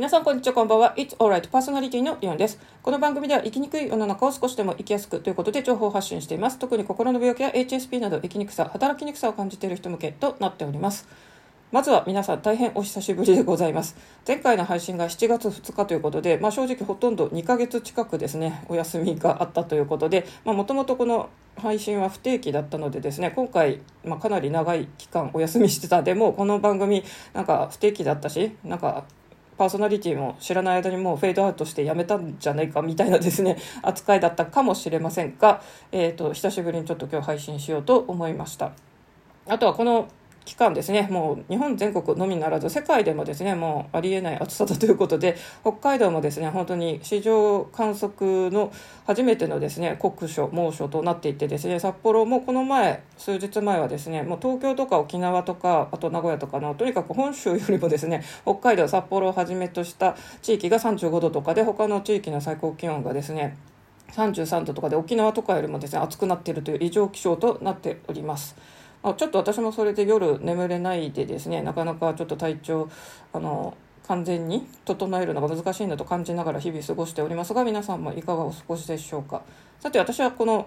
皆さんこんにちはこんばんは。It's alright. パーソナリティのリオンです。この番組では生きにくい世の中を少しでも生きやすくということで情報発信しています。特に心の病気や HSP など生きにくさ働きにくさを感じている人向けとなっております。まずは皆さん大変お久しぶりでございます。前回の配信が7月2日ということで、まあ、正直ほとんど2ヶ月近くですねお休みがあったということでもともとこの配信は不定期だったのでですね今回、まあ、かなり長い期間お休みしてたでもこの番組なんか不定期だったしなんかパーソナリティも知らない間にもうフェードアウトしてやめたんじゃないかみたいなですね 扱いだったかもしれませんが、えーと、久しぶりにちょっと今日配信しようと思いました。あとはこの期間ですねもう日本全国のみならず世界でもですねもうありえない暑さだということで北海道もですね本当に史上観測の初めてのですね酷暑猛暑となっていてですね札幌もこの前数日前はですねもう東京とか沖縄とかあと名古屋とかのとにかく本州よりもですね北海道札幌をはじめとした地域が35度とかで他の地域の最高気温がですね33度とかで沖縄とかよりもですね暑くなっているという異常気象となっております。あちょっと私もそれで夜眠れないでですねなかなかちょっと体調あの完全に整えるのが難しいんだと感じながら日々過ごしておりますが皆さんもいかがお過ごしでしょうか。さて私はこの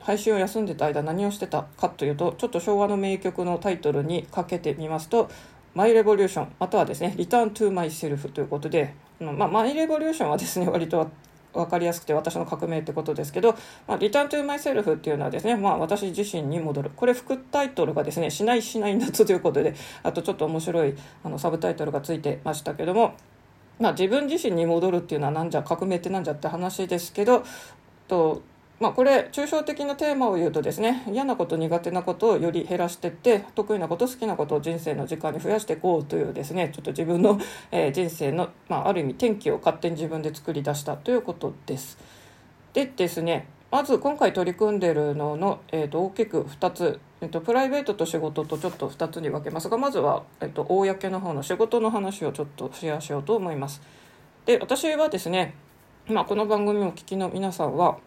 配信を休んでた間何をしてたかというとちょっと昭和の名曲のタイトルにかけてみますと「マイ・レボリューション」またはですね「リターン・トゥ・マイ・セルフ」ということで、まあ、マイ・レボリューションはですね割と分かりやすくて私の革命ってことですけど、まあ、リターントゥーマイセルフっていうのはですね、まあ、私自身に戻る。これ副タイトルがですね、しないしない夏ということで、あとちょっと面白いあのサブタイトルがついてましたけども、まあ、自分自身に戻るっていうのはなんじゃ革命ってなんじゃって話ですけどとまあ、これ抽象的なテーマを言うとですね嫌なこと苦手なことをより減らしていって得意なこと好きなことを人生の時間に増やしていこうというですねちょっと自分の、えー、人生の、まあ、ある意味転機を勝手に自分で作り出したということです。でですねまず今回取り組んでいるのの、えー、と大きく2つ、えーと、プライベートと仕事とちょっと2つに分けますがまずは、えーと、公の方の仕事の話をちょっとシェアしようと思います。で私はですね、まあ、この番組をお聞きの皆さんは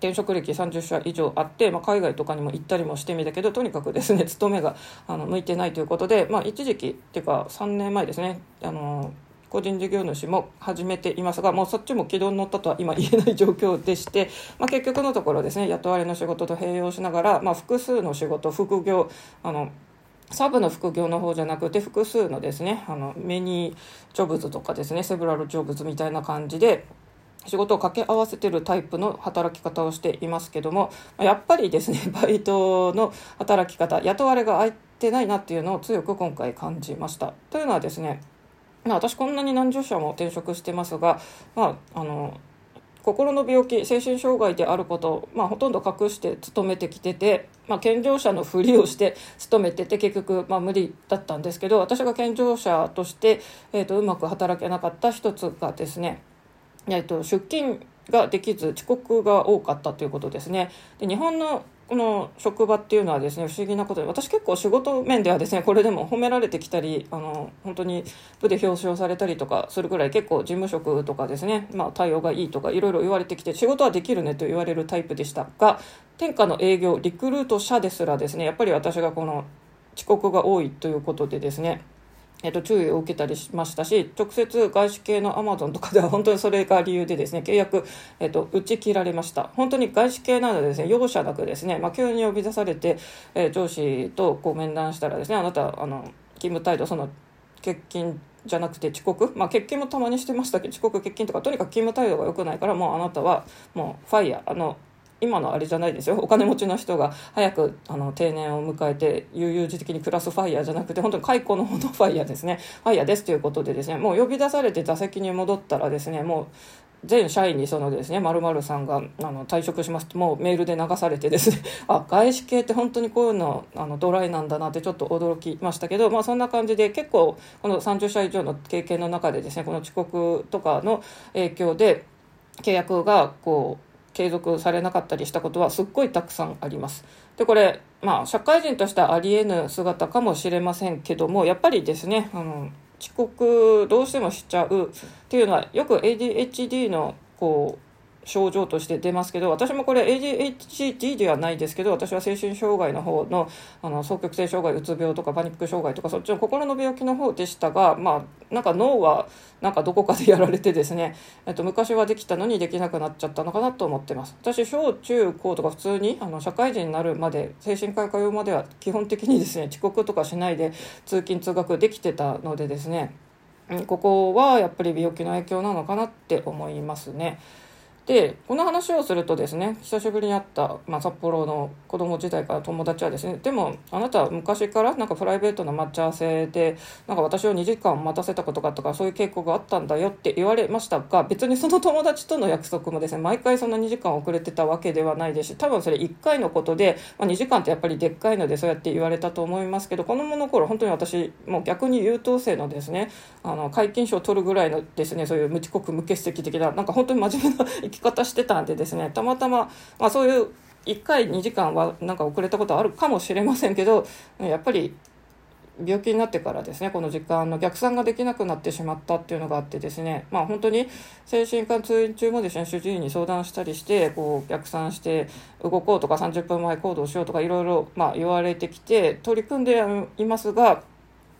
転職歴30社以上あって、まあ、海外とかにも行ったりもしてみたけどとにかくですね 勤めがあの向いてないということで、まあ、一時期っていうか3年前ですねあの個人事業主も始めていますがもうそっちも軌道に乗ったとは今言えない状況でして、まあ、結局のところですね雇われの仕事と併用しながら、まあ、複数の仕事副業あのサブの副業の方じゃなくて複数のですねあのメニージョブズとかですねセブラルジョブズみたいな感じで仕事を掛け合わせてるタイプの働き方をしていますけどもやっぱりですね バイトの働き方雇われが空いてないなっていうのを強く今回感じました。というのはですねま私こんなに何十社も転職してますが、まあ、あの心の病気精神障害であることを、まあ、ほとんど隠して勤めてきてて、まあ、健常者のふりをして勤めてて結局、まあ、無理だったんですけど私が健常者として、えーとうまく働けなかった一つがですねえっと、出勤ができず遅刻が多かったということですね。で日本のこの職場っていうのはですね不思議なことで私結構仕事面ではですねこれでも褒められてきたりあの本当に部で表彰されたりとかするぐらい結構事務職とかですね、まあ、対応がいいとかいろいろ言われてきて仕事はできるねと言われるタイプでしたが天下の営業リクルート社ですらですねやっぱり私がこの遅刻が多いということでですねえっと、注意を受けたりしましたし、直接外資系のアマゾンとかでは 本当にそれが理由でですね、契約、えっと、打ち切られました。本当に外資系なのでですね、容赦なくですね、まあ、急に呼び出されて、えー、上司とこう面談したらですね、あなた、あの、勤務態度、その、欠勤じゃなくて遅刻、まあ、欠勤もたまにしてましたけど、遅刻、欠勤とか、とにかく勤務態度が良くないから、もうあなたは、もう、ファイヤー、あの、今のあれじゃないですよ。お金持ちの人が早くあの定年を迎えて悠々自適に暮らすファイヤーじゃなくて本当に解雇のほどファイヤーですね。ファイヤーですということでですねもう呼び出されて座席に戻ったらですねもう全社員にそのですね、〇〇さんがあの退職しますともうメールで流されてですね、あ、外資系って本当にこういうのあのドライなんだなってちょっと驚きましたけど、まあそんな感じで結構この30社以上の経験の中でですね、この遅刻とかの影響で契約がこう継続されなかったりしたことはすっごいたくさんあります。でこれまあ社会人としてはありえぬ姿かもしれませんけどもやっぱりですねあの遅刻どうしてもしちゃうっていうのはよく ADHD のこう症状として出ますけど私もこれ ADHD ではないですけど私は精神障害の方のあの双極性障害うつ病とかパニック障害とかそっちの心の病気の方でしたがまあなんか脳はなんかどこかでやられてですね、えっと、昔はできたのにできなくなっちゃったのかなと思ってます私小中高とか普通にあの社会人になるまで精神科医通うまでは基本的にですね遅刻とかしないで通勤通学できてたのでですねここはやっぱり病気の影響なのかなって思いますね。でこの話をするとですね久しぶりに会った、まあ、札幌の子供時代から友達はですねでもあなたは昔からなんかプライベートな待ち合わせでなんか私を2時間待たせたことがあったかそういう傾向があったんだよって言われましたが別にその友達との約束もですね毎回そんな2時間遅れてたわけではないですし多分それ1回のことで、まあ、2時間ってやっぱりでっかいのでそうやって言われたと思いますけど子供の頃本当に私もう逆に優等生のですねあの皆勤賞を取るぐらいのですねそういう無遅刻無欠席的ななんか本当に真面目な生き方してたんでですねたまたま、まあ、そういう1回2時間はなんか遅れたことあるかもしれませんけどやっぱり病気になってからですねこの時間の逆算ができなくなってしまったっていうのがあってですねまあ本当に精神科通院中もですね主治医に相談したりしてこう逆算して動こうとか30分前行動しようとかいろいろ言われてきて取り組んでいますが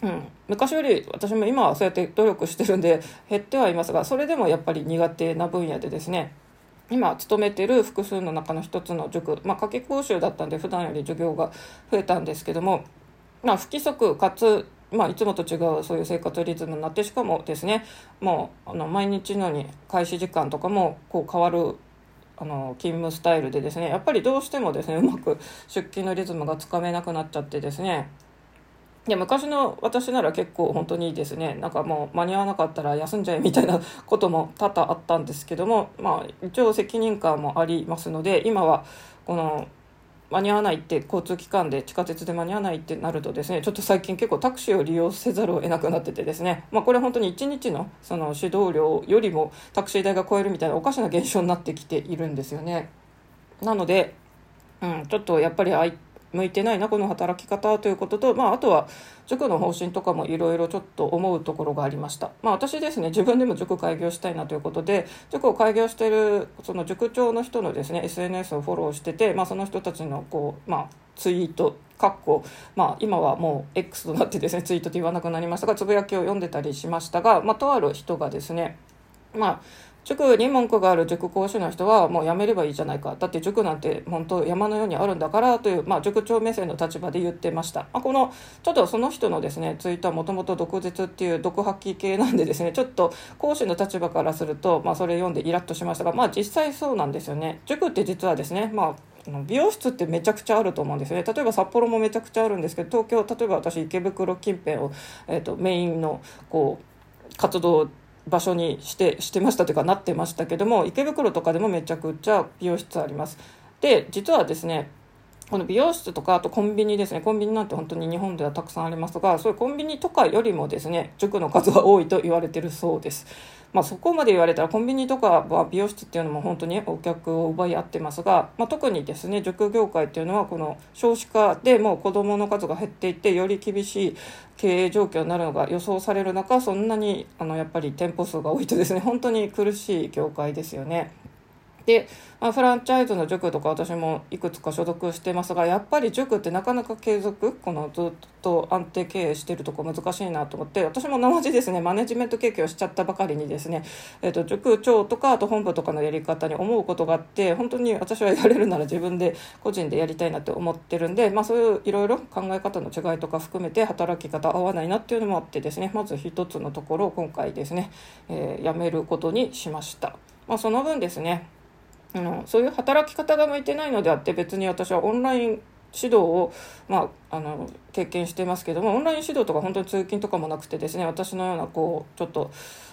うん、昔より私も今はそうやって努力してるんで減ってはいますがそれでもやっぱり苦手な分野でですね今勤めてる複数の中の一つの塾、まあ、夏季講習だったんで普段より授業が増えたんですけども、まあ、不規則かつ、まあ、いつもと違うそういう生活リズムになってしかもですねもうあの毎日のように開始時間とかもこう変わるあの勤務スタイルでですねやっぱりどうしてもですねうまく出勤のリズムがつかめなくなっちゃってですねいや昔の私なら結構本当にですねなんかもう間に合わなかったら休んじゃえみたいなことも多々あったんですけどもまあ一応責任感もありますので今はこの間に合わないって交通機関で地下鉄で間に合わないってなるとですねちょっと最近結構タクシーを利用せざるを得なくなっててですね、まあ、これ本当に1日のその指導料よりもタクシー代が超えるみたいなおかしな現象になってきているんですよね。なので、うん、ちょっとやっぱり向いてないなこの働き方ということと、まあ、あとは塾の方針とかもいろいろちょっと思うところがありました、まあ、私ですね自分でも塾開業したいなということで塾を開業してるその塾長の人のですね SNS をフォローしてて、まあ、その人たちのこう、まあ、ツイートかっこ、まあ、今はもう X となってですねツイートと言わなくなりましたがつぶやきを読んでたりしましたが、まあ、とある人がですねまあ塾に文句がある塾講師の人はもうやめればいいじゃないか。だって塾なんて本当山のようにあるんだからという、まあ、塾長目線の立場で言ってました、まあ、このちょっとその人のですねツイッターもともと毒舌っていう毒吐き系なんでですねちょっと講師の立場からすると、まあ、それ読んでイラッとしましたがまあ実際そうなんですよね。塾って実はですねまあ美容室ってめちゃくちゃあると思うんですね。例えば札幌もめちゃくちゃあるんですけど東京例えば私池袋近辺を、えーと、とメインのこう活動場所にしてしてましたというかなってましたけども池袋とかでもめちゃくちゃ美容室あります。で実はですねこの美容室とかあとコンビニですね。コンビニなんて本当に日本ではたくさんありますがそういうコンビニとかよりもですね塾の数は多いと言われてるそうです。まあ、そこまで言われたらコンビニとかは美容室っていうのも本当にお客を奪い合ってますが、まあ、特にですね塾業界っていうのはこの少子化でもう子どもの数が減っていってより厳しい経営状況になるのが予想される中そんなにあのやっぱり店舗数が多いとですね本当に苦しい業界ですよね。で、まあ、フランチャイズの塾とか私もいくつか所属してますがやっぱり塾ってなかなか継続このずっと安定経営してるとこ難しいなと思って私も生地ですねマネジメント経験をしちゃったばかりにですね、えーと、塾長とかあと本部とかのやり方に思うことがあって本当に私はやれるなら自分で個人でやりたいなって思ってるんで、まあ、そういういろいろ考え方の違いとか含めて働き方合わないなっていうのもあってですねまず一つのところを今回ですね、えー、やめることにしました。まあ、その分ですねあのそういう働き方が向いてないのであって別に私はオンライン指導を、まあ、あの経験してますけどもオンライン指導とか本当に通勤とかもなくてですね私のようなこうちょっと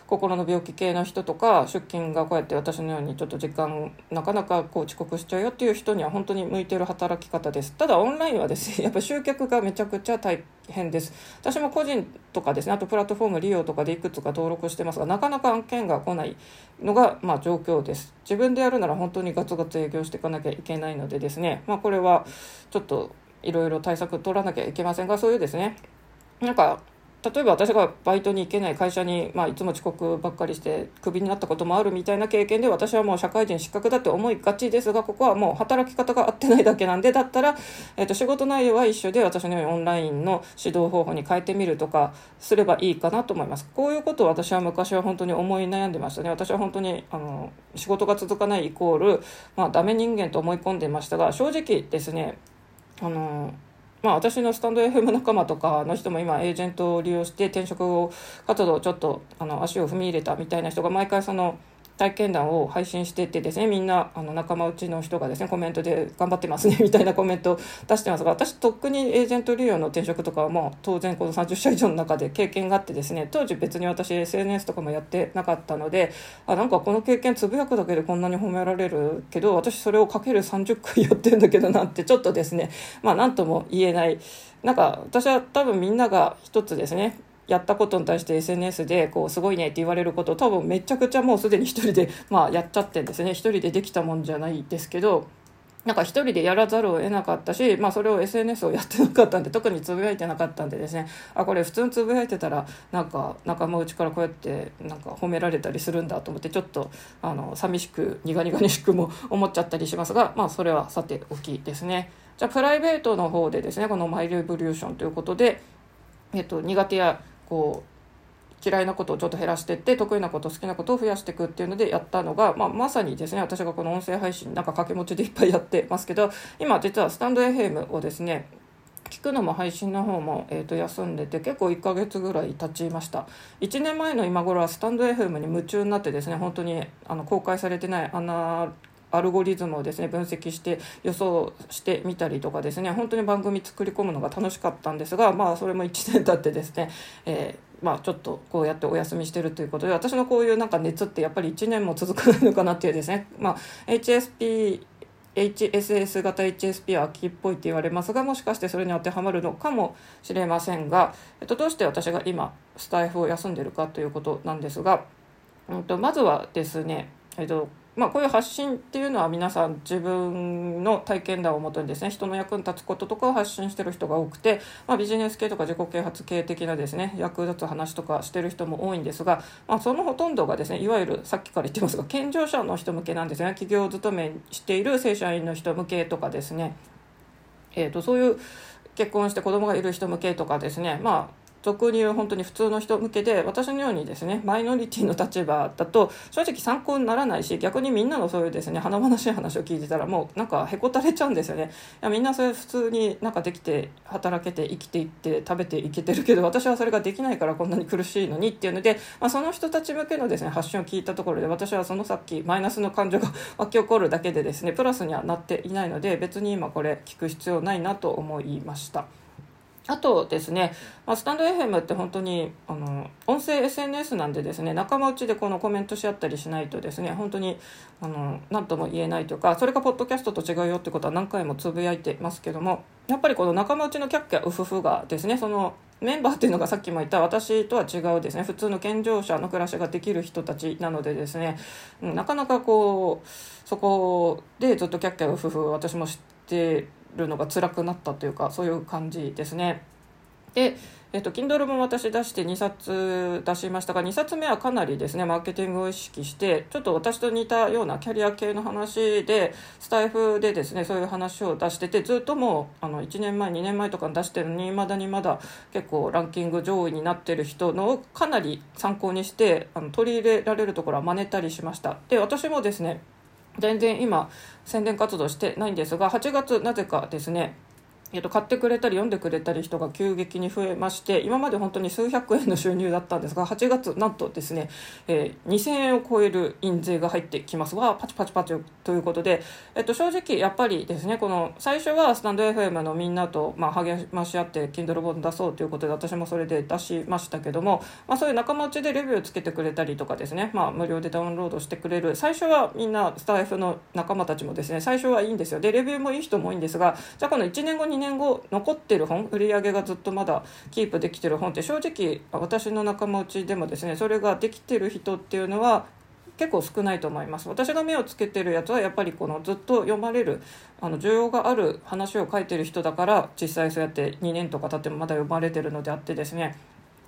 心の病気系の人とか出勤がこうやって私のようにちょっと時間なかなかこう遅刻しちゃうよっていう人には本当に向いてる働き方です。ただオンラインはですね やっぱ集客がめちゃくちゃ大変です。私も個人とかですねあとプラットフォーム利用とかでいくつか登録してますがなかなか案件が来ないのがまあ状況です。自分でやるなら本当にガツガツ営業していかなきゃいけないのでですねまあこれはちょっといろいろ対策取らなきゃいけませんがそういうですねなんか例えば私がバイトに行けない会社に、まあ、いつも遅刻ばっかりしてクビになったこともあるみたいな経験で私はもう社会人失格だって思いがちですがここはもう働き方が合ってないだけなんでだったら、えーと、仕事内容は一緒で私のようにオンラインの指導方法に変えてみるとかすればいいかなと思います。こういうことを私は昔は本当に思い悩んでましたね。私は本当にあの仕事が続かないイコール、まあ、ダメ人間と思い込んでましたが正直ですねあのまあ、私のスタンド FM 仲間とかの人も今エージェントを利用して転職活動ちょっとあの足を踏み入れたみたいな人が毎回その体験談を配信しててですねみんなあの仲間内の人がですねコメントで頑張ってますね みたいなコメントを出してますが私とっくにエージェント利用の転職とかはもう当然この30社以上の中で経験があってですね当時別に私 SNS とかもやってなかったのであなんかこの経験つぶやくだけでこんなに褒められるけど私それをかける30回やってんだけどなってちょっとですねまあ何とも言えない。なんか私は多分みんなが一つですねやったことに対して SNS でこうすごいねって言われること多分めちゃくちゃもうすでに一人で、まあ、やっちゃってんですね一人でできたもんじゃないですけどなんか一人でやらざるを得なかったし、まあ、それを SNS をやってなかったんで特につぶやいてなかったんでですねあこれ普通につぶやいてたらなんか仲間内からこうやってなんか褒められたりするんだと思ってちょっとあの寂しく苦々しくも 思っちゃったりしますが、まあ、それはさておきですね。じゃあプライベートの方でですねこの「マイ・レボリューション」ということで、えっと、苦手やこう嫌いなことをちょっと減らしていって得意なこと好きなことを増やしていくっていうのでやったのが、まあ、まさにですね私がこの音声配信なんか掛け持ちでいっぱいやってますけど今実はスタンド FM をですね聞くのも配信の方も、えー、と休んでて結構1ヶ月ぐらい経ちました。1年前の今頃はスタンド FM に夢中になってですね本当にあの公開されてないアナアルゴリズムをですね分析して予想してみたりとかですね本当に番組作り込むのが楽しかったんですがまあそれも1年経ってですね、えーまあ、ちょっとこうやってお休みしてるということで私のこういうなんか熱ってやっぱり1年も続かないのかなっていうですね、まあ、HSP HSS 型 HSP は秋っぽいって言われますがもしかしてそれに当てはまるのかもしれませんが、えっと、どうして私が今スタイフを休んでるかということなんですが、うんと、まずはですね、えっと、まあ、こういう発信っていうのは皆さん自分の体験談をもとにですね人の役に立つこととかを発信してる人が多くて、まあ、ビジネス系とか自己啓発系的なですね役立つ話とかしてる人も多いんですが、まあ、そのほとんどがですねいわゆるさっきから言ってますが健常者の人向けなんですね。企業勤めしている正社員の人向けとかですね、えーとそういう結婚して子供がいる人向けとかですね。まあ俗に言う本当に普通の人向けで私のようにですねマイノリティの立場だと正直参考にならないし逆にみんなのそういうですね華々しい話を聞いてたらもうなんかへこたれちゃうんですよねいやみんなそれ普通になんかできて働けて生きていって食べていけてるけど私はそれができないからこんなに苦しいのにっていうので、まあ、その人たち向けのですね発信を聞いたところで私はそのさっきマイナスの感情が 湧き起こるだけでですねプラスにはなっていないので別に今これ聞く必要ないなと思いました。あとですね、まあ、スタンド FM って本当にあの音声 SNS なんでですね仲間内でこのコメントし合ったりしないとですね本当にあの何とも言えないというかそれがポッドキャストと違うよってことは何回もつぶやいてますけどもやっぱりこの仲間内のキャッキャウフフがですねそのメンバーっていうのがさっきも言った私とは違うですね普通の健常者の暮らしができる人たちなのでですねなかなかこうそこでずっとキャッキャウフフ私も知ってるのが辛くなったというかそういう感じですね。で、えっと、Kindle も私出して2冊出しましたが2冊目はかなりですねマーケティングを意識してちょっと私と似たようなキャリア系の話でスタイフでですねそういう話を出しててずっともうあの1年前2年前とかに出してるのにいまだにまだ結構ランキング上位になってる人のをかなり参考にしてあの取り入れられるところは真似たりしましたで私もですね全然今宣伝活動してないんですが8月なぜかですねえっと、買ってくれたり読んでくれたり人が急激に増えまして今まで本当に数百円の収入だったんですが8月なんとですね、えー、2000円を超える印税が入ってきます。わパチパチパチということで、えっと、正直やっぱりですねこの最初はスタンド FM のみんなと、まあ、励まし合って Kindle 本出そうということで私もそれで出しましたけども、まあ、そういう仲間内でレビューをつけてくれたりとかですね、まあ、無料でダウンロードしてくれる。最初はみんなスタイフの仲間たちもですね最初はいいんですよ。でレビューもいい人も多いんですがじゃあこの1年後に2年後残ってる本売り上げがずっとまだキープできてる本って正直私の仲間内でもですねそれができてる人っていうのは結構少ないと思います。私が目をつけてるやつはやっぱりこのずっと読まれるあの需要がある話を書いてる人だから実際そうやって2年とか経ってもまだ読まれてるのであってですね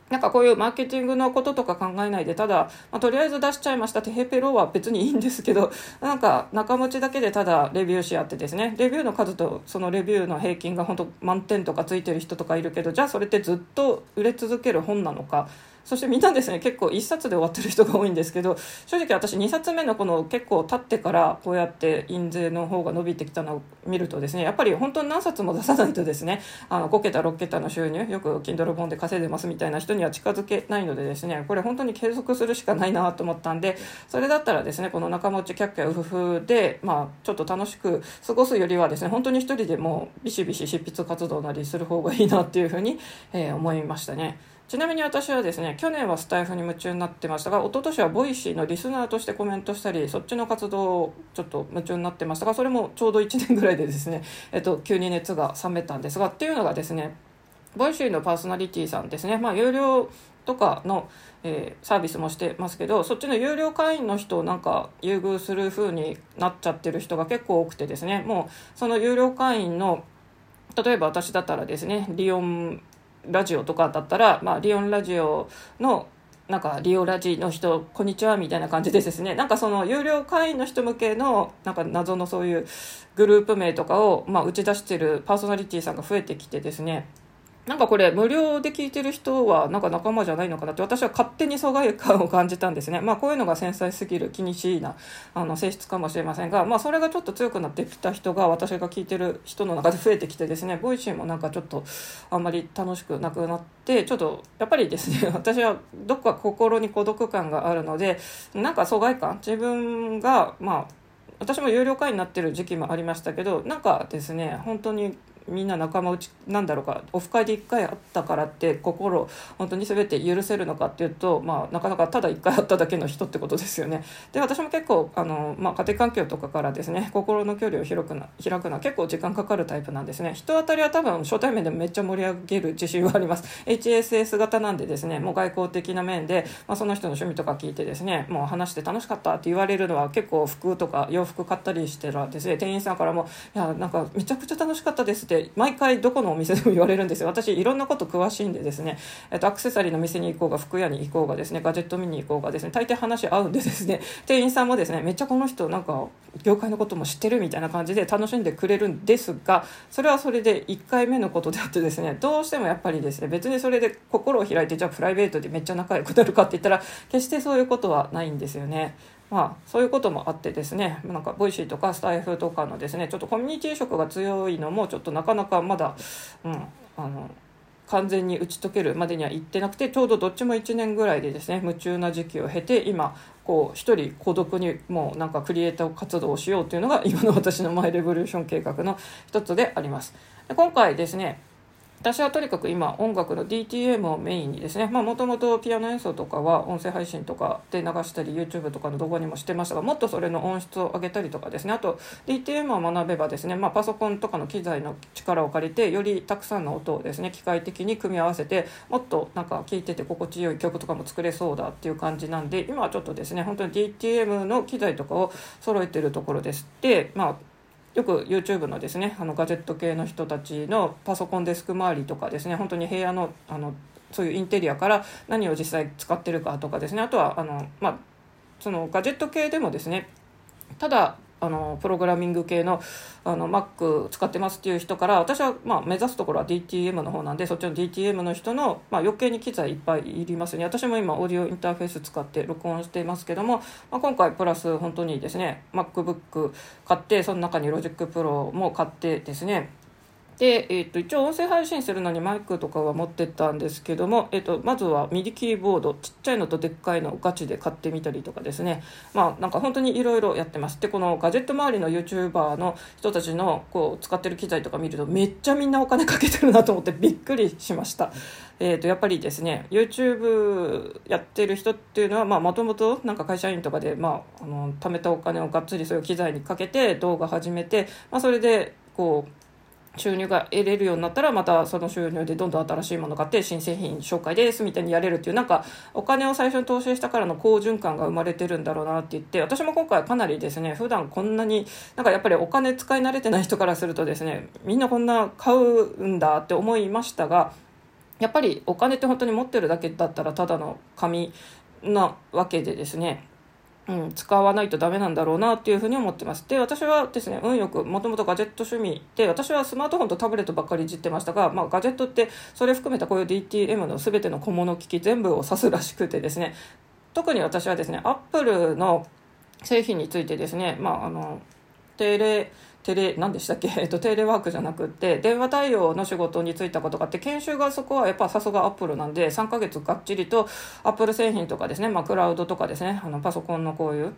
なんかこういうマーケティングのこととか考えないで、ただ、まあ、とりあえず出しちゃいましたテヘペロは別にいいんですけど、なんか仲持ちだけでただレビューし合ってですね、レビューの数とそのレビューの平均が本当満点とかついてる人とかいるけど、じゃあそれってずっと売れ続ける本なのか、そしてみんなですね結構1冊で終わってる人が多いんですけど正直私2冊目のこの結構経ってからこうやって印税の方が伸びてきたのを見るとですねやっぱり本当に何冊も出さないとですねあの5桁6桁の収入よく Kindle 本で稼いでますみたいな人には近づけないのでですねこれ本当に継続するしかないなと思ったんでそれだったらですねこの仲間内キャッキャウフフで、まあ、ちょっと楽しく過ごすよりはですね本当に一人でもビシビシ執筆活動なりする方がいいなっていうふうに、えー、思いましたね。ちなみに私はですね去年はスタエフに夢中になってましたが一昨年は Voicy のリスナーとしてコメントしたりそっちの活動をちょっと夢中になってましたがそれもちょうど1年ぐらいでですね、えっと、急に熱が冷めたんですがっていうのがですね Voicy のパーソナリティさんですね、まあ、有料とかの、えー、サービスもしてますけどそっちの有料会員の人をなんか優遇する風になっちゃってる人が結構多くてですねもうその有料会員の例えば私だったらですねリオンラジオとかだったら、まあ、リオンラジオのなんかリオラジの人こんにちはみたいな感じでですね。なんかその有料会員の人向けのなんか謎のそういうグループ名とかを、まあ、打ち出してるパーソナリティさんが増えてきてですね。なんかこれ無料で聞いてる人はなんか仲間じゃないのかなって私は勝手に疎外感を感じたんですね。まあこういうのが繊細すぎる気にしいなあの性質かもしれませんが、まあそれがちょっと強くなってきた人が私が聞いてる人の中で増えてきてですね、 Voicy もなんかちょっとあんまり楽しくなくなって、ちょっとやっぱりですね、私はどっか心に孤独感があるので、なんか疎外感、自分がまあ私も有料会員になってる時期もありましたけどなんかですね本当にみんな仲間内なんだろうかオフ会で1回会ったからって心本当に全て許せるのかっていうと、まあ、なかなかただ1回会っただけの人ってことですよね。で私も結構あの、まあ、家庭環境とかからですね心の距離を広くな開くのは結構時間かかるタイプなんですね。人当たりは多分初対面でもめっちゃ盛り上げる自信はあります。HSS 型なんでですねもう外交的な面で、まあ、その人の趣味とか聞いてですねもう話して楽しかったって言われるのは結構服とか洋服買ったりしてらですね店員さんからも「いやなんかめちゃくちゃ楽しかったです」って毎回どこのお店でも言われるんですよ。私いろんなこと詳しいんでですね、えっと、アクセサリーの店に行こうが服屋に行こうがですねガジェット見に行こうがですね大抵話合うんでですね。店員さんもですねめっちゃこの人なんか業界のことも知ってるみたいな感じで楽しんでくれるんですがそれはそれで1回目のことであってですねどうしてもやっぱりですね別にそれで心を開いてじゃあプライベートでめっちゃ仲良くなるかって言ったら決してそういうことはないんですよね。まあ、そういうこともあってですねなんか Voicy とかスタエフとかのですねちょっとコミュニティ色が強いのもちょっとなかなかまだ、うん、あの完全に打ち解けるまでには行ってなくてちょうどどっちも1年ぐらいでですね夢中な時期を経て今こう一人孤独にもうなんかクリエイター活動をしようというのが今の私のマイレボリューション計画の一つであります。で今回ですね私はとにかく今音楽の DTM をメインにですねもともとピアノ演奏とかは音声配信とかで流したり YouTube とかの動画にもしてましたがもっとそれの音質を上げたりとかですね。あと DTM を学べばですね、まあ、パソコンとかの機材の力を借りてよりたくさんの音をですね機械的に組み合わせてもっとなんか聴いてて心地よい曲とかも作れそうだっていう感じなんで今はちょっとですね本当に DTM の機材とかを揃えてるところです。でまあよく YouTube のですねあのガジェット系の人たちのパソコンデスク周りとかですね本当に部屋のあのそういうインテリアから何を実際使ってるかとかですねあとはあの、まあ、そのガジェット系でもですねただあのプログラミング系のあの Mac 使ってますっていう人から私はまあ目指すところは DTM の方なんでそっちの DTM の人の、まあ、余計に機材いっぱいいりますね。私も今オーディオインターフェース使って録音していますけども、まあ、今回プラス本当にですね MacBook 買ってその中に Logic Pro も買ってですねで、えー、と一応音声配信するのにマイクとかは持ってったんですけども、えー、とまずはミディキーボードちっちゃいのとでっかいのをガチで買ってみたりとかですねまあなんか本当にいろいろやってますでこのガジェット周りの YouTuber の人たちのこう使ってる機材とか見るとめっちゃみんなお金かけてるなと思ってびっくりしました。えー、とやっぱりですね YouTube やってる人っていうのはもともと会社員とかで、まあ、あの貯めたお金をがっつりそういう機材にかけて動画始めて、まあ、それでこう収入が得れるようになったらまたその収入でどんどん新しいもの買って新製品紹介ですみたいにやれるっていうなんかお金を最初に投資したからの好循環が生まれてるんだろうなって言って私も今回かなりですね普段こんなになんかやっぱりお金使い慣れてない人からするとですねみんなこんな買うんだって思いましたがやっぱりお金って本当に持ってるだけだったらただの紙なわけでですねうん、使わないとダメなんだろうなっていうふうに思ってます。で、私はですね、運よく、もともとガジェット趣味で、私はスマートフォンとタブレットばっかりいじってましたが、まあ、ガジェットって、それ含めたこういう DTM の全ての小物機器全部を指すらしくてですね、特に私はですね、アップルの製品についてですね、まあ、あの、定例、テレ何でしたっけ、えっと、テレワークじゃなくて電話対応の仕事に就いたことがあって研修がそこはやっぱさすがアップルなんで3ヶ月がっちりとアップル製品とかですね、まあ、クラウドとかですねあのパソコンのこういう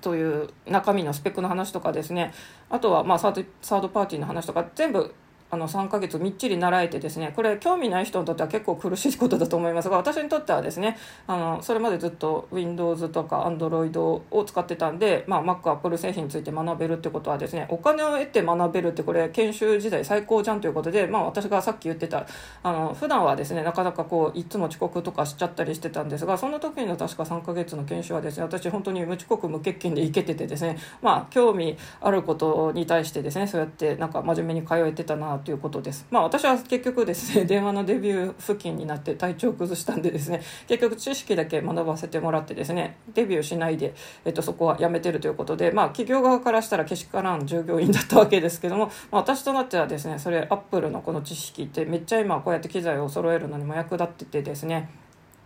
という中身のスペックの話とかですねあとはまあサードサードパーティーの話とか全部あの3ヶ月みっちり習えてですねこれ興味ない人にとっては結構苦しいことだと思います。が 私にとってはですねあのそれまでずっと Windows とか Android を使ってたんで、まあ、Mac、Apple 製品について学べるってことはですねお金を得て学べるってこれ研修時代最高じゃんということで、まあ、私がさっき言ってたあの普段はですねなかなかこういつも遅刻とかしちゃったりしてたんですがその時の確か3ヶ月の研修はですね私本当に無遅刻無欠勤で行けててですねまあ興味あることに対してですねそうやってなんか真面目に通えてたなとということです。まあ私は結局ですね、電話のデビュー付近になって体調を崩したんでですね、結局知識だけ学ばせてもらってですね、デビューしないで、えっと、そこはやめてるということで、まあ企業側からしたらけしからん従業員だったわけですけども、まあ、私となってはですね、それアップルのこの知識ってめっちゃ今こうやって機材を揃えるのにも役立っててですね、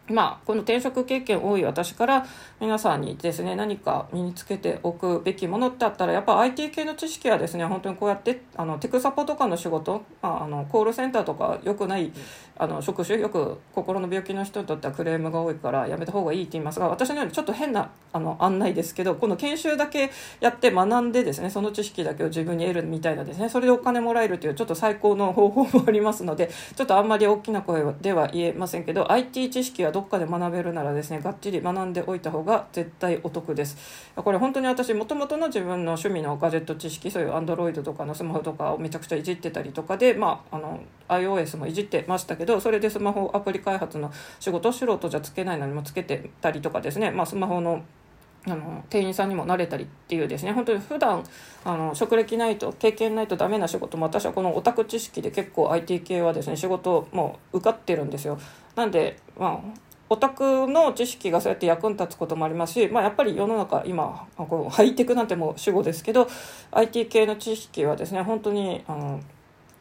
まあ、この転職経験多い私から皆さんにですね何か身につけておくべきものってあったらやっぱ IT 系の知識はですね本当にこうやってあのテクサポとかの仕事、あ、あのコールセンターとかよくないあの職種よく心の病気の人にとってはクレームが多いからやめた方がいいって言いますが私のようにちょっと変なあの案内ですけどこの研修だけやって学んでですね。その知識だけを自分に得るみたいなですね。それでお金もらえるというちょっと最高の方法もありますのでちょっとあんまり大きな声では言えませんけど IT 知識はどっかで学べるならですねがっちり学んでおいた方が絶対お得です。これ本当に私もともとの自分の趣味のガジェット知識そういう Android とかのスマホとかをめちゃくちゃいじってたりとかで、まあ、あの iOS もいじってましたけどそれでスマホアプリ開発の仕事素人じゃつけないのにもつけてたりとかですね、まあ、スマホのあの店員さんにもなれたりっていうですね。本当に普段あの職歴ないと経験ないとダメな仕事も私はこのオタク知識で結構 IT 系はですね仕事もう受かってるんですよ。なんでまあオタクの知識がそうやって役に立つこともありますし、まあ、やっぱり世の中今こうハイテクなんてもう主語ですけど IT 系の知識はですね本当にあの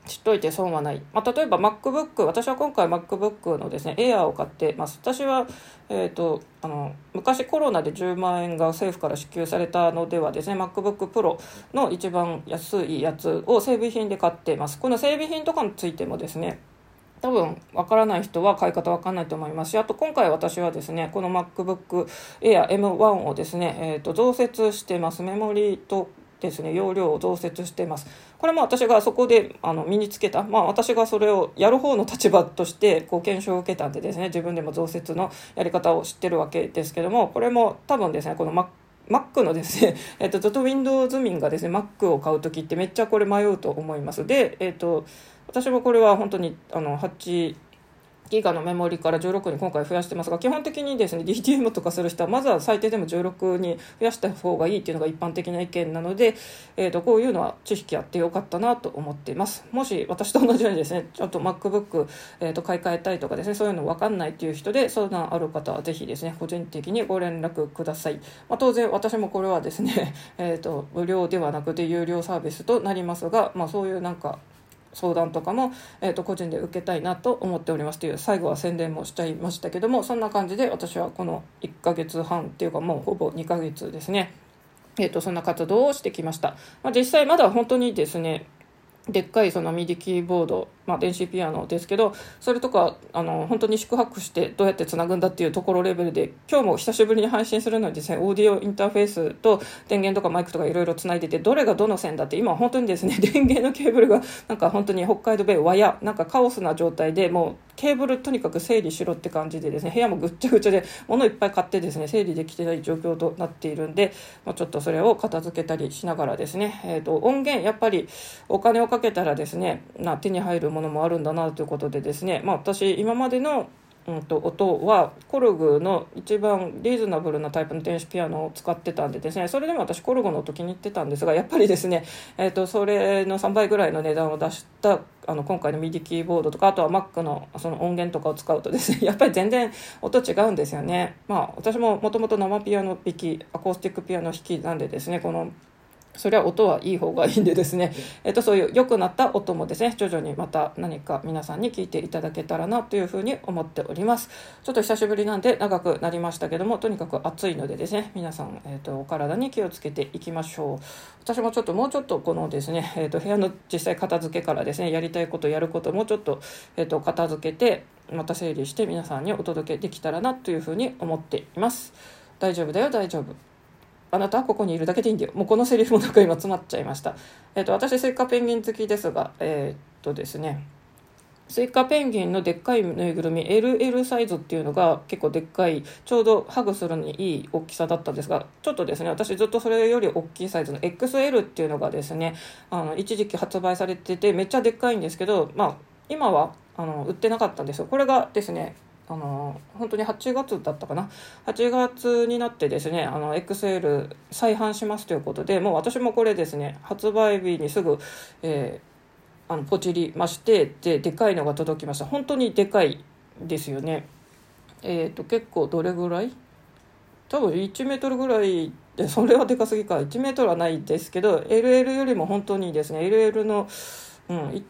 知っといて損はない、まあ、例えば MacBook 私は今回 MacBook のですね Air を買ってます。私は、えーと、あの昔コロナで10万円が政府から支給されたのではですね MacBook Pro の一番安いやつを整備品で買ってます。この整備品とかについてもですね多分わからない人は買い方わかんないと思いますしあと今回私はですねこの MacBook Air M1 をですね、えーと、増設してます。メモリとですね容量を増設してます。これも私がそこであの身につけた、まあ、私がそれをやる方の立場としてこう検証を受けたんでですね自分でも増設のやり方を知ってるわけですけどもこれも多分ですねこの Mac のですね、えっと、ずっと Windows 民がですね、Mac を買う時ってめっちゃこれ迷うと思います。で、えっと、私もこれは本当にあの8ギガのメモリから16に今回増やしてますが基本的にですね DTM とかする人はまずは最低でも16に増やした方がいいっていうのが一般的な意見なので、えー、とこういうのは知識あってよかったなと思っています。もし私と同じようにですねちょっと MacBook、えー、と買い替えたいとかですねそういうの分かんないっていう人で相談ある方はぜひですね個人的にご連絡ください、まあ、当然私もこれはですね、えー、と無料ではなくて有料サービスとなりますが、まあ、そういうなんか相談とかも、えー、と個人で受けたいなと思っておりますという最後は宣伝もしちゃいましたけどもそんな感じで私はこの1ヶ月半っていうかもうほぼ2ヶ月ですね。えー、とそんな活動をしてきました、まあ、実際まだ本当にですねでっかいそのミディキーボードまあ、電子ピアノですけどそれとかあの本当に宿泊してどうやってつなぐんだっていうところレベルで今日も久しぶりに配信するのにですねオーディオインターフェースと電源とかマイクとかいろいろつないでてどれがどの線だって今本当にですね 電源のケーブルがなんか本当に北海道米ワヤなんかカオスな状態でもうケーブルとにかく整理しろって感じでですね部屋もぐっちゃぐちゃで物いっぱい買ってですね整理できてない状況となっているんで、まあ、ちょっとそれを片付けたりしながらですね、えーと、音源やっぱりお金をかけたらですねな手に入るものもあるんだなということでですね、まあ、私今までのうん、と音はコルグの一番リーズナブルなタイプの電子ピアノを使ってたんでですねそれでも私コルグの音気に入ってたんですがやっぱりですね、えー、とそれの3倍ぐらいの値段を出したあの今回の MIDI キーボードとかあとは Mac のその音源とかを使うとですね やっぱり全然音違うんですよね。まあ私ももともと生ピアノ弾きアコースティックピアノ弾きなんでですねこのそれは音はいい方がいいんでですね、えっと、そういう良くなった音もですね徐々にまた何か皆さんに聞いていただけたらなというふうに思っております。ちょっと久しぶりなんで長くなりましたけどもとにかく暑いのでですね皆さん、えっと、お体に気をつけていきましょう。私もちょっともうちょっとこのですね、えっと、部屋の実際片付けからですねやりたいことやることもうちょっと、えっと、片付けてまた整理して皆さんにお届けできたらなというふうに思っています。大丈夫だよ大丈夫。あなたはここにいるだけでいいんだよ。もうこのセリフもなんか今詰まっちゃいました。えっ、ー、と、私、スイカペンギン好きですが、えっ、とですね、スイカペンギンのでっかいぬいぐるみ LL サイズっていうのが結構でっかいちょうどハグするのにいい大きさだったんですがちょっとですね私ずっとそれより大きいサイズの XL っていうのがですねあの一時期発売されててめっちゃでっかいんですけどまあ今はあの売ってなかったんですよこれがですねあの本当に8月だったかな？8月になってですねあの XL 再販しますということでもう私もこれですね発売日にすぐ、えー、あのポチりましてででかいのが届きました。本当にでかいですよね。えっ、ー、と結構どれぐらい？多分1メートルぐらいでそれはでかすぎか。1メートルはないですけど LL よりも本当にですね LL の、うん、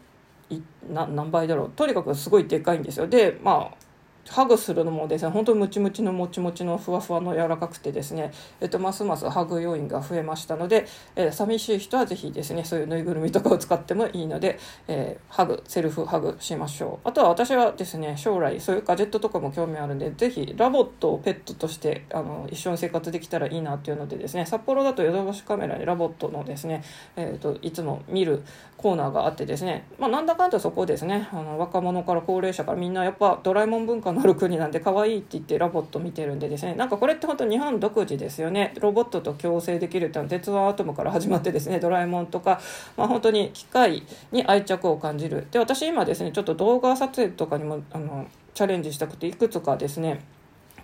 いな何倍だろう。とにかくすごいでかいんですよ。でまあハグするのもですね本当にムチムチのもちもちのふわふわの柔らかくてですね、えっと、ますますハグ要員が増えましたので、えー、寂しい人はぜひですねそういうぬいぐるみとかを使ってもいいので、えー、ハグセルフハグしましょう。あとは私はですね将来そういうガジェットとかも興味あるんでぜひ LOVOT をペットとしてあの一緒に生活できたらいいなっていうのでですね札幌だとヨドバシカメラに LOVOT のですね、えーと、いつも見るコーナーがあってですね、まあ、なんだかんだそこですね。あの若者から高齢者からみんなやっぱドラえもん文化のある国なんで可愛いって言ってロボット見てるんでですね。なんかこれって本当日本独自ですよね。ロボットと共生できるってのは鉄腕アトムから始まってですね。ドラえもんとか、まあ、本当に機械に愛着を感じる。で私今ですねちょっと動画撮影とかにもあのチャレンジしたくていくつかですね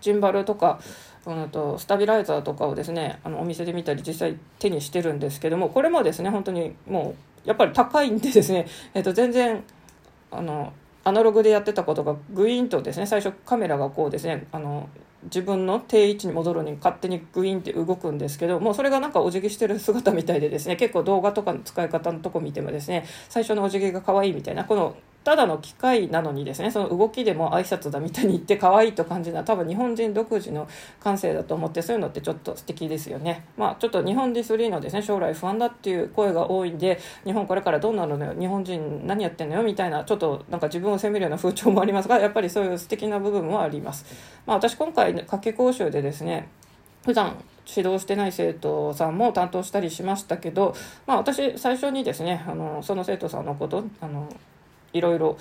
ジンバルとかうんとスタビライザーとかをですねあのお店で見たり実際手にしてるんですけどもこれもですね本当にもうやっぱり高いんでですね、えっと、全然あのアナログでやってたことがグイーンとですね最初カメラがこうですねあの自分の定位置に戻るに勝手にグイーンって動くんですけどもうそれがなんかお辞儀してる姿みたいでですね結構動画とかの使い方のとこ見てもですね最初のお辞儀が可愛いみたいなこのただの機械なのにですねその動きでも挨拶だみたいに言って可愛いと感じるのは多分日本人独自の感性だと思ってそういうのってちょっと素敵ですよね。まあちょっと日本ディスリーのですね将来不安だっていう声が多いんで日本これからどうなるのよ日本人何やってんのよみたいなちょっとなんか自分を責めるような風潮もありますがやっぱりそういう素敵な部分もあります。まあ私今回夏季講習でですね普段指導してない生徒さんも担当したりしましたけど、まあ、私最初にですねあのその生徒さんのことあのいろいろ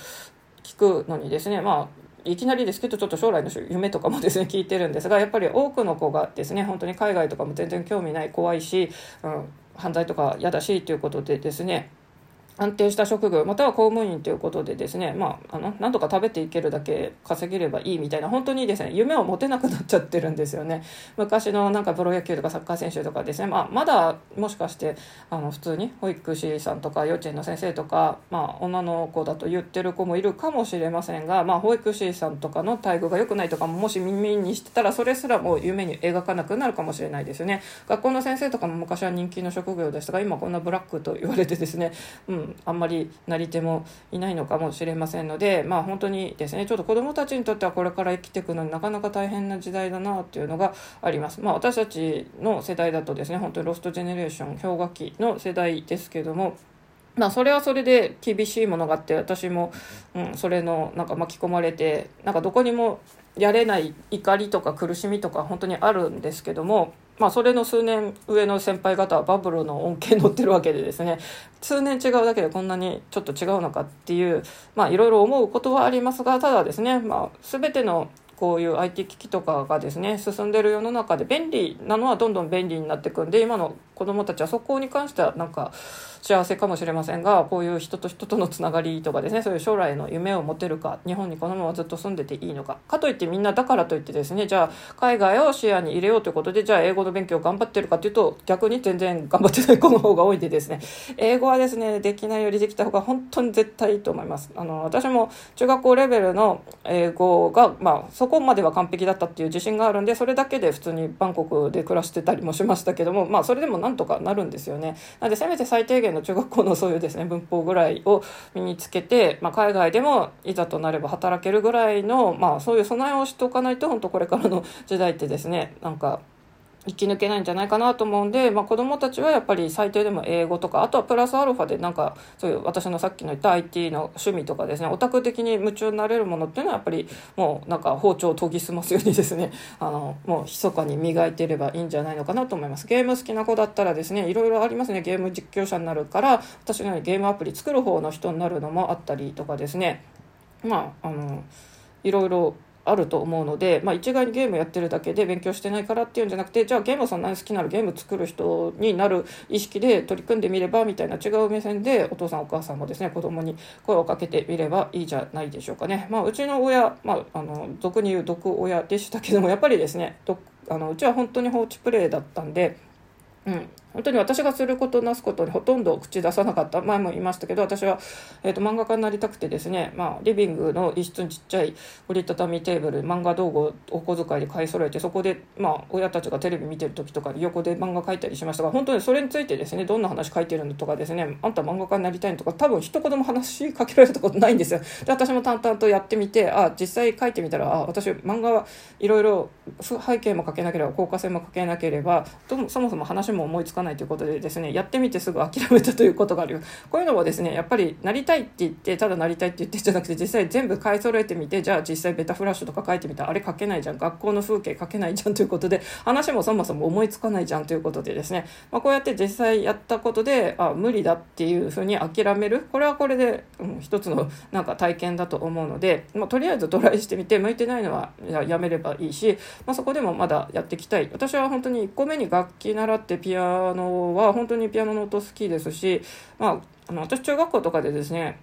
聞くのにですねまあいきなりですけどちょっと将来の夢とかもですね聞いてるんですがやっぱり多くの子がですね本当に海外とかも全然興味ない怖いし、うん、犯罪とか嫌だしということでですね安定した職業または公務員ということでですねまああのなんとか食べていけるだけ稼げればいいみたいな本当にですね夢を持てなくなっちゃってるんですよね。昔のなんかプロ野球とかサッカー選手とかですね、まあ、まだもしかしてあの普通に保育士さんとか幼稚園の先生とか、まあ、女の子だと言ってる子もいるかもしれませんが、まあ、保育士さんとかの待遇が良くないとかももし耳にしてたらそれすらもう夢に描かなくなるかもしれないですよね。学校の先生とかも昔は人気の職業でしたが今こんなブラックと言われてですね、うん、あんまりなり手もいないのかもしれませんので、まあ、本当にですねちょっと子どもたちにとってはこれから生きていくのになかなか大変な時代だなっていうのがあります。まあ、私たちの世代だとですね本当にロストジェネレーション氷河期の世代ですけども。まあそれはそれで厳しいものがあって私も、うん、それのなんか巻き込まれてなんかどこにもやれない怒りとか苦しみとか本当にあるんですけどもまあ、それの数年上の先輩方はバブルの恩恵に乗ってるわけでですね数年違うだけでこんなにちょっと違うのかっていういろいろ思うことはありますがただですね、まあ、全てのこういう IT 機器とかがですね進んでる世の中で便利なのはどんどん便利になっていくんで今の子どもたちはそこに関してはなんか幸せかもしれませんがこういう人と人とのつながりとかですねそういう将来の夢を持てるか日本にこのままずっと住んでていいのかかといってみんなだからといってですねじゃあ海外を視野に入れようということでじゃあ英語の勉強頑張ってるかというと逆に全然頑張ってない子の方が多いんでですね。英語はですねできないよりできた方が本当に絶対いいと思います。あの私も中学校レベルの英語が、まあ、そこまでは完璧だったっていう自信があるんでそれだけで普通にバンコクで暮らしてたりもしましたけどもまあそれでもなんとかなるんですよね。なのでせめて最低限の中学校のそういうですね文法ぐらいを身につけて、まあ、海外でもいざとなれば働けるぐらいの、まあ、そういう備えをしておかないと本当これからの時代ってですねなんか生き抜けないんじゃないかなと思うんで、まあ、子どもたちはやっぱり最低でも英語とかあとはプラスアルファでなんかそういう私のさっきの言った IT の趣味とかですねオタク的に夢中になれるものっていうのはやっぱりもうなんか包丁を研ぎ澄ますようにですね あのもう密かに磨いていればいいんじゃないのかなと思います。ゲーム好きな子だったらですねいろいろありますね。ゲーム実況者になるから私のようにゲームアプリ作る方の人になるのもあったりとかですね。まああのいろいろあると思うので、まあ、一概にゲームやってるだけで勉強してないからっていうんじゃなくてじゃあゲームそんなに好きならゲーム作る人になる意識で取り組んでみればみたいな違う目線でお父さんお母さんもですね子供に声をかけてみればいいじゃないでしょうかね。まあ、うちの親、まあ、あの俗に言う毒親でしたけどもやっぱりですねあのうちは本当に放置プレイだったんで。うん本当に私がすることなすことにほとんど口出さなかった。前も言いましたけど私は、えーと、漫画家になりたくてですね、まあ、リビングの一室にちっちゃい折りたたみテーブル漫画道具をお小遣いで買い揃えてそこで、まあ、親たちがテレビ見てる時とか横で漫画描いたりしましたが本当にそれについてですねどんな話書いてるのとかですねあんた漫画家になりたいのとか多分一言も話しかけられたことないんですよ。で私も淡々とやってみてあ実際書いてみたらあ私漫画はいろいろ背景も書けなければ効果性も書けなければそもそも話も思いつかないないということでですねやってみてすぐ諦めたということがあるこういうのはですねやっぱりなりたいって言ってただなりたいって言ってじゃなくて実際全部買い揃えてみてじゃあ実際ベタフラッシュとか書いてみたらあれ書けないじゃん。学校の風景書けないじゃんということで話もそもそも思いつかないじゃんということでですね、まあ、こうやって実際やったことであ無理だっていうふうに諦める。これはこれで、うん、一つのなんか体験だと思うので、まあ、とりあえずトライしてみて向いてないのはやめればいいし、まあ、そこでもまだやっていきたい。私は本当に1個目に楽器習ってピアノは本当にピアノの音好きですし、まあ、あの私中学校とかでですね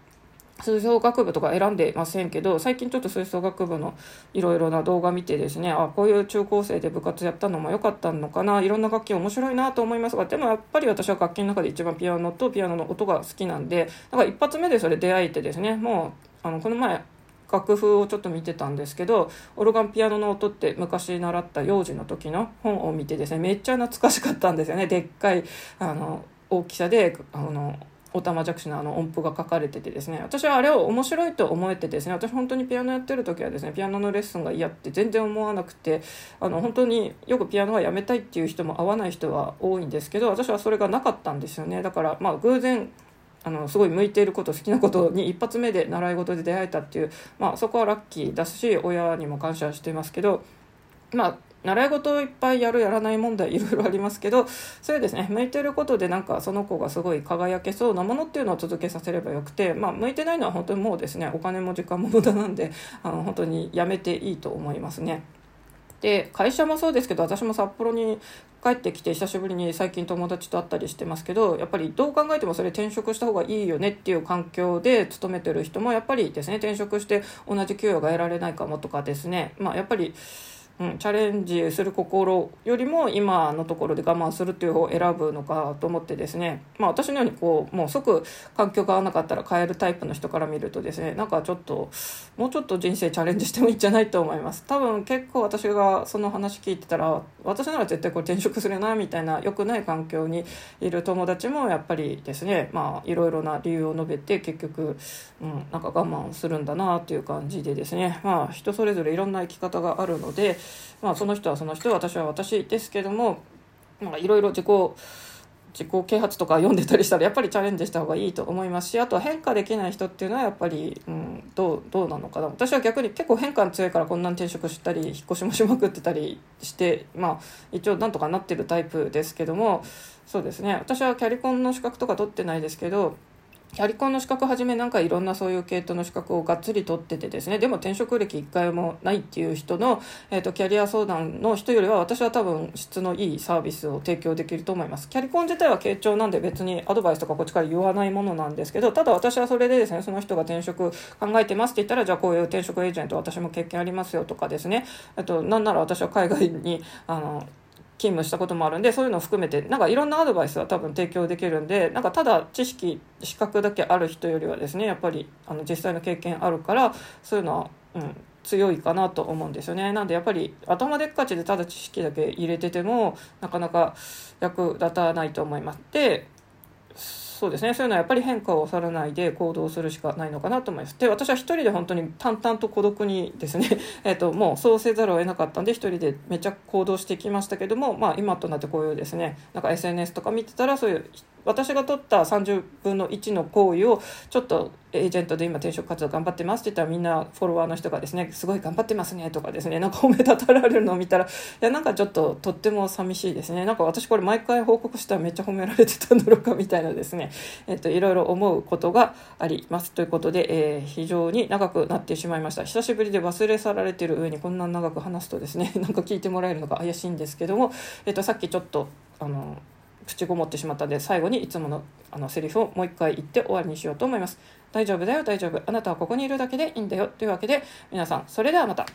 吹奏楽部とか選んでませんけど最近ちょっと吹奏楽部のいろいろな動画見てですねあこういう中高生で部活やったのも良かったのかないろんな楽器面白いなと思いますがでもやっぱり私は楽器の中で一番ピアノとピアノの音が好きなんでだから一発目でそれ出会えてですねもうあのこの前楽譜をちょっと見てたんですけどオルガンピアノの音って昔習った幼児の時の本を見てですねめっちゃ懐かしかったんですよね。でっかいあの大きさであのオタマジャクシのあの音符が書かれててですね。私はあれを面白いと思えてですね私本当にピアノやってる時はですねピアノのレッスンが嫌って全然思わなくてあの本当によくピアノはやめたいっていう人も合わない人は多いんですけど私はそれがなかったんですよね。だからまあ偶然あのすごい向いていること好きなことに一発目で習い事で出会えたっていう、まあ、そこはラッキーだし親にも感謝していますけどまあ習い事をいっぱいやるやらない問題いろいろありますけどそれですね向いてることでなんかその子がすごい輝けそうなものっていうのを続けさせればよくて、まあ、向いてないのは本当にもうですねお金も時間も無駄なんであの本当にやめていいと思いますね。で会社もそうですけど私も札幌に帰ってきて久しぶりに最近友達と会ったりしてますけどやっぱりどう考えてもそれ転職した方がいいよねっていう環境で勤めてる人もやっぱりですね転職して同じ給与が得られないかもとかですね。まあやっぱりうん、チャレンジする心よりも今のところで我慢するっていう方を選ぶのかと思ってですね、まあ、私のようにこうもう即環境が合わなかったら変えるタイプの人から見るとですねなんかちょっともうちょっと人生チャレンジしてもいいんじゃないと思います。多分結構私がその話聞いてたら私なら絶対これ転職するなみたいな良くない環境にいる友達もやっぱりですねまあいろいろな理由を述べて結局、うん、なんか我慢するんだなっていう感じでですねまあ人それぞれいろんな生き方があるのでまあ、その人はその人私は私ですけどもいろいろ自己自己啓発とか読んでたりしたらやっぱりチャレンジした方がいいと思いますしあとは変化できない人っていうのはやっぱり、うん、どうどうなのかな。私は逆に結構変化が強いからこんなに転職したり引っ越しもしまくってたりしてまあ一応なんとかなってるタイプですけどもそうですね。私はキャリコンの資格とか取ってないですけどキャリコンの資格はじめなんかいろんなそういう系統の資格をがっつり取っててですね。でも転職歴1回もないっていう人の、えーと、キャリア相談の人よりは私は多分質のいいサービスを提供できると思います。キャリコン自体は傾聴なんで別にアドバイスとかこっちから言わないものなんですけどただ私はそれでですねその人が転職考えてますって言ったらじゃあこういう転職エージェント私も経験ありますよとかですね。あとなんなら私は海外にあの勤務したこともあるんでそういうのを含めてなんかいろんなアドバイスは多分提供できるんでなんかただ知識資格だけある人よりはですねやっぱりあの実際の経験あるからそういうのは、うん、強いかなと思うんですよねなんでやっぱり頭でっかちでただ知識だけ入れててもなかなか役立たないと思います。でそうですね。そういうのはやっぱり変化を恐れないで行動するしかないのかなと思います。で私は一人で本当に淡々と孤独にですね。えともうそうせざるを得なかったんで一人でめっちゃ行動してきましたけども、まあ、今となってこういうですねなんか SNS とか見てたらそういう私が取った30分の1の行為をちょっとエージェントで今転職活動頑張ってますって言ったらみんなフォロワーの人がですねすごい頑張ってますねとかですねなんか褒めたたられるのを見たらいやなんかちょっととっても寂しいですね。なんか私これ毎回報告したらめっちゃ褒められてたんだろうかみたいなですね。えっといろいろ思うことがあります。ということで、えー、非常に長くなってしまいました。久しぶりで忘れ去られてる上にこんな長く話すとですね なんか聞いてもらえるのが怪しいんですけども、えっと、さっきちょっとあの口ごもってしまったので最後にいつものあのセリフをもう一回言って終わりにしようと思います。大丈夫だよ大丈夫。あなたはここにいるだけでいいんだよ。というわけで皆さんそれではまた。